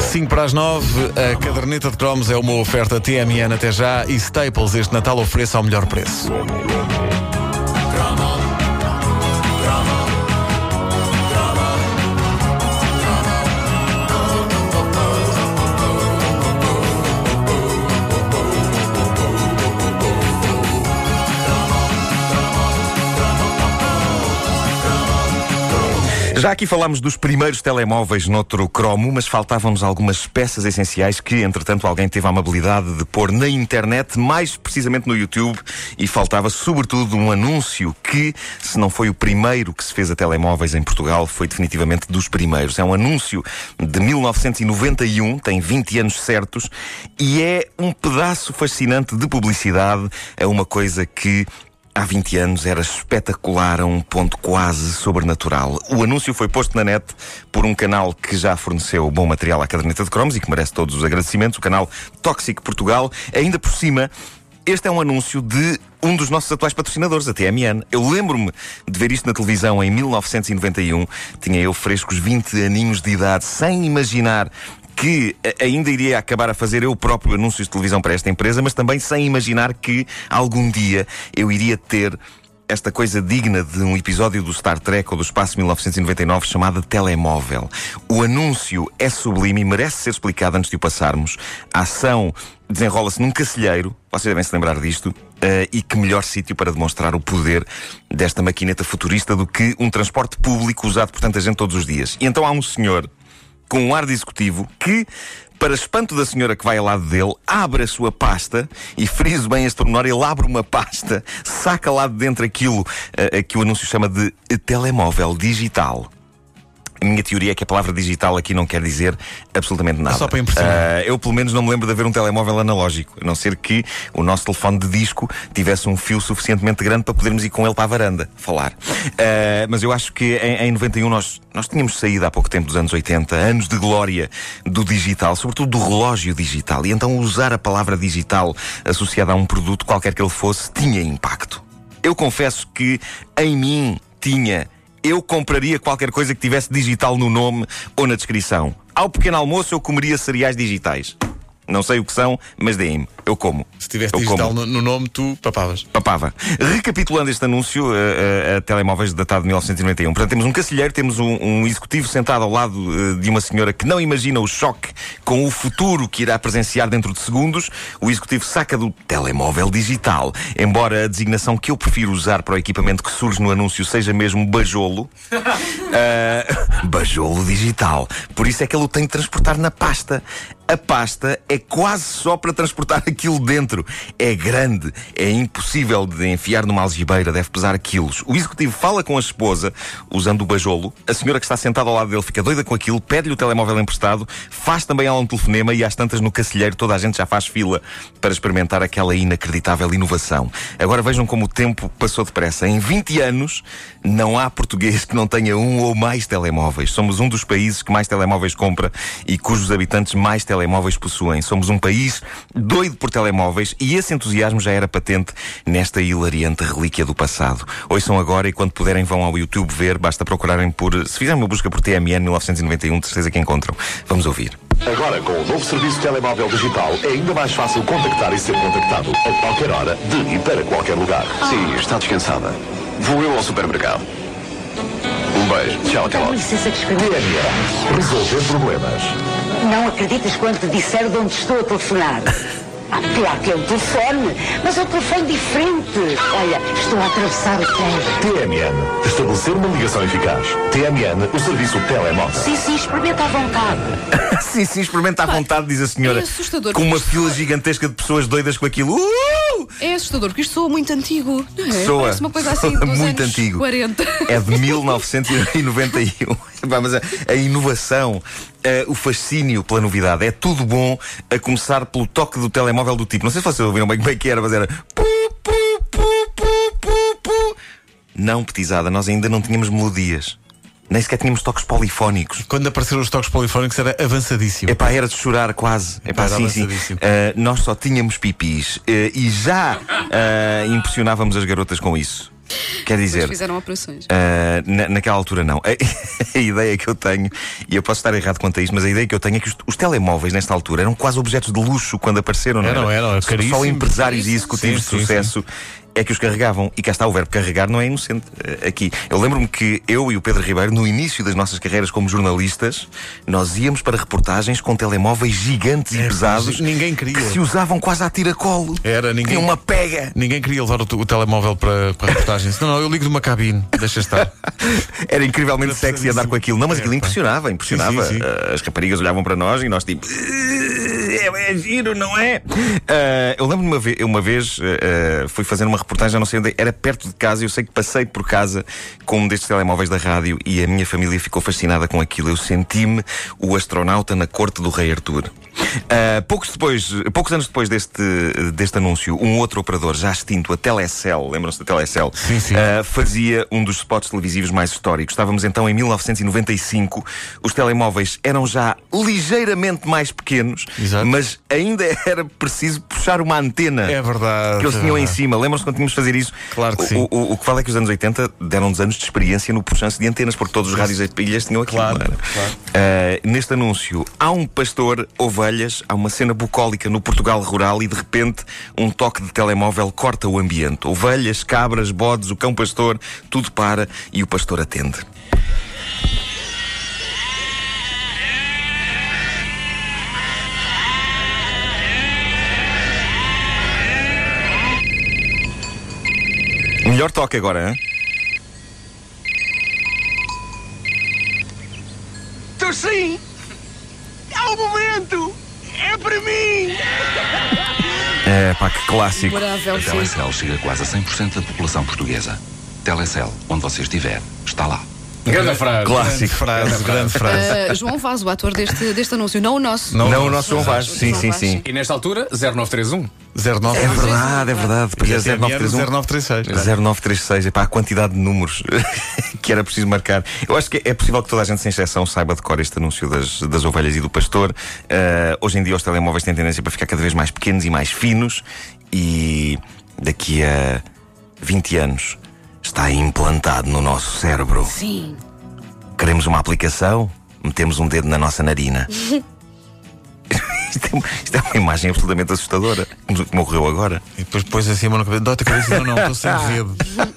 5 para as 9, a caderneta de cromos é uma oferta TMN até já e Staples este Natal oferece ao melhor preço. Já aqui falámos dos primeiros telemóveis noutro cromo, mas faltavam-nos algumas peças essenciais que, entretanto, alguém teve a amabilidade de pôr na internet, mais precisamente no YouTube, e faltava sobretudo um anúncio que, se não foi o primeiro que se fez a telemóveis em Portugal, foi definitivamente dos primeiros. É um anúncio de 1991, tem 20 anos certos, e é um pedaço fascinante de publicidade, é uma coisa que há 20 anos era espetacular a um ponto quase sobrenatural. O anúncio foi posto na net por um canal que já forneceu bom material à caderneta de cromos e que merece todos os agradecimentos, o canal Tóxico Portugal. Ainda por cima, este é um anúncio de um dos nossos atuais patrocinadores, a TMN. Eu lembro-me de ver isto na televisão em 1991. Tinha eu frescos 20 aninhos de idade, sem imaginar que ainda iria acabar a fazer eu próprio anúncios de televisão para esta empresa, mas também sem imaginar que algum dia eu iria ter esta coisa digna de um episódio do Star Trek ou do Espaço 1999 chamada Telemóvel. O anúncio é sublime e merece ser explicado antes de o passarmos. A ação desenrola-se num cacilheiro, vocês devem se lembrar disto, uh, e que melhor sítio para demonstrar o poder desta maquineta futurista do que um transporte público usado por tanta gente todos os dias. E então há um senhor com um ar de executivo que, para espanto da senhora que vai ao lado dele, abre a sua pasta e friso bem este pormenor, ele abre uma pasta, saca lá de dentro aquilo uh, que o anúncio chama de telemóvel digital. A minha teoria é que a palavra digital aqui não quer dizer absolutamente nada. É só para impressionar. Uh, eu, pelo menos, não me lembro de haver um telemóvel analógico, a não ser que o nosso telefone de disco tivesse um fio suficientemente grande para podermos ir com ele para a varanda falar. Uh, mas eu acho que em, em 91 nós, nós tínhamos saído há pouco tempo dos anos 80, anos de glória do digital, sobretudo do relógio digital. E então usar a palavra digital associada a um produto, qualquer que ele fosse, tinha impacto. Eu confesso que em mim tinha eu compraria qualquer coisa que tivesse digital no nome ou na descrição. Ao pequeno almoço eu comeria cereais digitais. Não sei o que são, mas deem-me. Eu como. Se tivesse eu digital no, no, nome, tu papavas. Papava. Recapitulando este anúncio, a, a, a telemóveis datado de 1991. Portanto, temos um cacilheiro, temos um, um executivo sentado ao lado uh, de uma senhora que não imagina o choque com o futuro que irá presenciar dentro de segundos. O executivo saca do telemóvel digital. Embora a designação que eu prefiro usar para o equipamento que surge no anúncio seja mesmo bajolo. uh, bajolo digital. Por isso é que ele o tem de transportar na pasta. A pasta é quase só para transportar aquilo dentro. É grande, é impossível de enfiar numa algibeira, deve pesar quilos. O executivo fala com a esposa, usando o bajolo. A senhora que está sentada ao lado dele fica doida com aquilo, pede-lhe o telemóvel emprestado, faz também ela um telefonema e às tantas no cacilheiro toda a gente já faz fila para experimentar aquela inacreditável inovação. Agora vejam como o tempo passou depressa. Em 20 anos, não há português que não tenha um ou mais telemóveis. Somos um dos países que mais telemóveis compra e cujos habitantes mais telemóveis telemóveis possuem. Somos um país doido por telemóveis e esse entusiasmo já era patente nesta hilariante relíquia do passado. Ouçam agora e quando puderem vão ao YouTube ver, basta procurarem por. Se fizerem uma busca por TMN 1991, de certeza que encontram. Vamos ouvir. Agora, com o novo serviço telemóvel digital, é ainda mais fácil contactar e ser contactado a qualquer hora, de e para qualquer lugar. Sim, está descansada. Vou eu ao supermercado. Um beijo. Tchau, até logo. licença que escrevi. Resolver problemas. Não acreditas quando te disser de onde estou a telefonar. Ah, claro que é um telefone, mas é um telefone diferente. Olha, estou a atravessar o trem. TMN. Estabelecer uma ligação eficaz. TMN, o serviço telemóvel. Sim, sim, experimenta à vontade. sim, sim, experimenta à vontade, diz a senhora. É assustador. Com uma fila gigantesca de pessoas doidas com aquilo. Uh! É assustador, porque isto soa muito antigo. Não é? Soa. Parece uma coisa assim dos muito anos antigo. 40. É de 1991. Mas a, a inovação, eh, o fascínio pela novidade, é tudo bom a começar pelo toque do telemóvel do tipo. Não sei se vocês ouviram bem como é que era, mas era. pu, pu, pu. Não, petizada, nós ainda não tínhamos melodias. Nem sequer tínhamos toques polifónicos. Quando apareceram os toques polifónicos era avançadíssimo. Epá, era de chorar quase. Epá, Era sim, sim. avançadíssimo. Uh, nós só tínhamos pipis uh, e já uh, impressionávamos as garotas com isso. Quer dizer. Depois fizeram operações. Uh, na, naquela altura não. A, a, ideia que eu tenho, e eu posso estar errado quanto a isto, mas a ideia que eu tenho é que os, os telemóveis nesta altura eram quase objetos de luxo quando apareceram, não eram? Eram, eram, Só caríssimos. empresários e executivos Sim, de sim, sucesso é que os carregavam. E cá está o verbo carregar, não é inocente uh, aqui. Eu lembro-me que eu e o Pedro Ribeiro, no início das nossas carreiras como jornalistas, nós íamos para reportagens com telemóveis gigantes e É, pesados. ninguém queria. Que se usavam quase à tiracolo. Era, ninguém- Tinha uma pega. Ninguém queria levar o, o telemóvel para, para reportagens. Não, não, eu ligo de uma cabine, deixa estar. Era incrivelmente Era sexy andar com aquilo. Não, mas É, aquilo pá. impressionava, impressionava. Sim, sim, sim. Uh, As raparigas olhavam para nós e nós tipo. É, é giro, não é? Uh, eu lembro-me uma, ve uma vez, uh, fui fazer uma reportagem, já não sei onde, era perto de casa, eu sei que passei por casa com um destes telemóveis da rádio e a minha família ficou fascinada com aquilo. Eu senti-me o astronauta na corte do rei Arthur. Uh, poucos, depois, poucos anos depois deste, deste anúncio, um outro operador já extinto, a Telecel, lembram-se da Telecel? Sim, sim. Uh, fazia um dos spots televisivos mais históricos. Estávamos então em 1995. Os telemóveis eram já ligeiramente mais pequenos, Exato. Mas ainda era preciso puxar uma antena. É verdade. Que eles é tinham em verdade. cima. Lembram-se quando tínhamos de fazer isso? Claro que O- sim. O, o, que vale é que os anos 80 deram-nos anos de experiência no puxanço de antenas, porque todos os rádios e pilhas tinham aquilo. Claro, claro. Uh, neste anúncio, há um pastor, ovelhas, há uma cena bucólica no Portugal rural e de repente um toque de telemóvel corta o ambiente. Ovelhas, cabras, bodes, o cão pastor, tudo para e o pastor atende. Melhor toque agora, hein? Tô sim! É o momento! É para mim! É pá, que clássico. Memorável, A. Telecel chega a quase a 100% da população portuguesa. Telecel, onde você estiver, está lá. Grande frase. Grande Clássico. frase, grande frase. Uh, João Vaz, o ator deste, deste anúncio, não o nosso. Não, Não, o nosso João Vaz. Sim, sim, sim. E nesta altura, 0931. 09. É verdade, é verdade. Pois é, a TMN 0931. 0936. 0936, epá, a quantidade de números que era preciso marcar. Eu acho que é possível que toda a gente, sem exceção, saiba de cor este anúncio das, das ovelhas e do pastor. Uh, hoje em dia, os telemóveis têm tendência para ficar cada vez mais pequenos e mais finos, e daqui a 20 anos está implantado no nosso cérebro. Sim. Queremos uma aplicação? Metemos um dedo na nossa narina. isto, é, isto é uma imagem absolutamente assustadora, como como ocorreu agora. E depois pões assim a mão na cabeça. Dói-te a cabeça. Não, não, estou sem rede.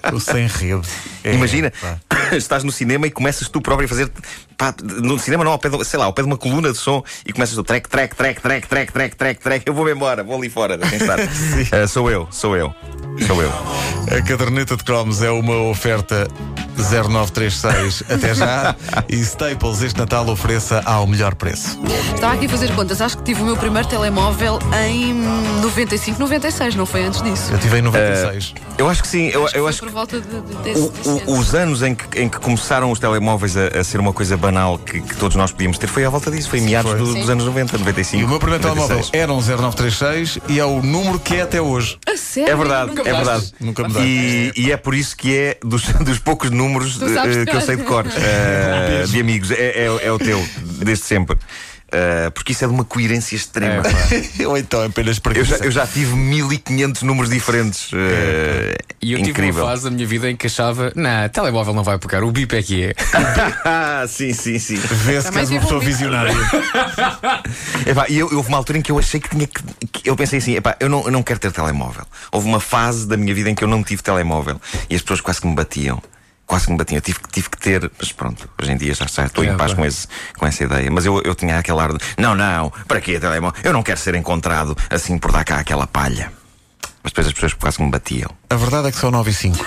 Estou sem rede. É, Imagina, pá. estás no cinema e começas tu próprio a fazer. pá, no cinema não, ao pé de, sei lá, ao pé de uma coluna de som e começas tu trek, trek, trek, trek, trek, trek, trek, trek. Eu vou-me embora, vou ali fora, deixem estar. Ah, sou eu, sou eu, sou eu. A caderneta de cromos é uma oferta 0936 até já e Staples este Natal ofereça ao melhor preço. Estava aqui a fazer contas. Acho que tive o meu primeiro telemóvel em 95, 96, não foi antes disso. Eu tive em 96. Eu acho que sim, eu, eu Foi acho por volta de, de, desse, o- desse o- os anos em que, em que começaram os telemóveis a, a ser uma coisa banal que, que todos nós podíamos ter foi à volta disso, foi em meados foi. do- dos anos 90, 95. E o meu primeiro 96. telemóvel era um 0936 e é o número que é até hoje. A sério? É verdade, Nunca é verdade. Nunca me dá. E, e é por isso que é dos, dos poucos números de que eu sei de cor eh, de amigos. É, é- é o teu, desde sempre. Eh, porque isso é de uma coerência extrema. Ou então apenas eu, preguiça. já, eu já tive 1500 números diferentes. eh, E eu tive incrível. uma fase da minha vida em que achava, nah, telemóvel não vai pegar, o bip é que é. Ah, sim, sim, sim. Vê-se que és uma tive pessoa um visionária. Epá, e eu, houve uma altura em que eu achei que tinha que. que- eu pensei assim: epá, eu não, eu não quero ter telemóvel. Houve uma fase da minha vida em que eu não tive telemóvel e as pessoas quase que me batiam. Quase que me batiam. Eu tive, que- tive que ter. Mas pronto, hoje em dia já, já estou É, em paz com, esse, com essa ideia. Mas eu, eu tinha aquele ar de: não, não, para quê telemóvel? Eu não quero ser encontrado assim por dar cá aquela palha. Mas depois as pessoas quase que me batiam. A verdade é que são 9 e 5.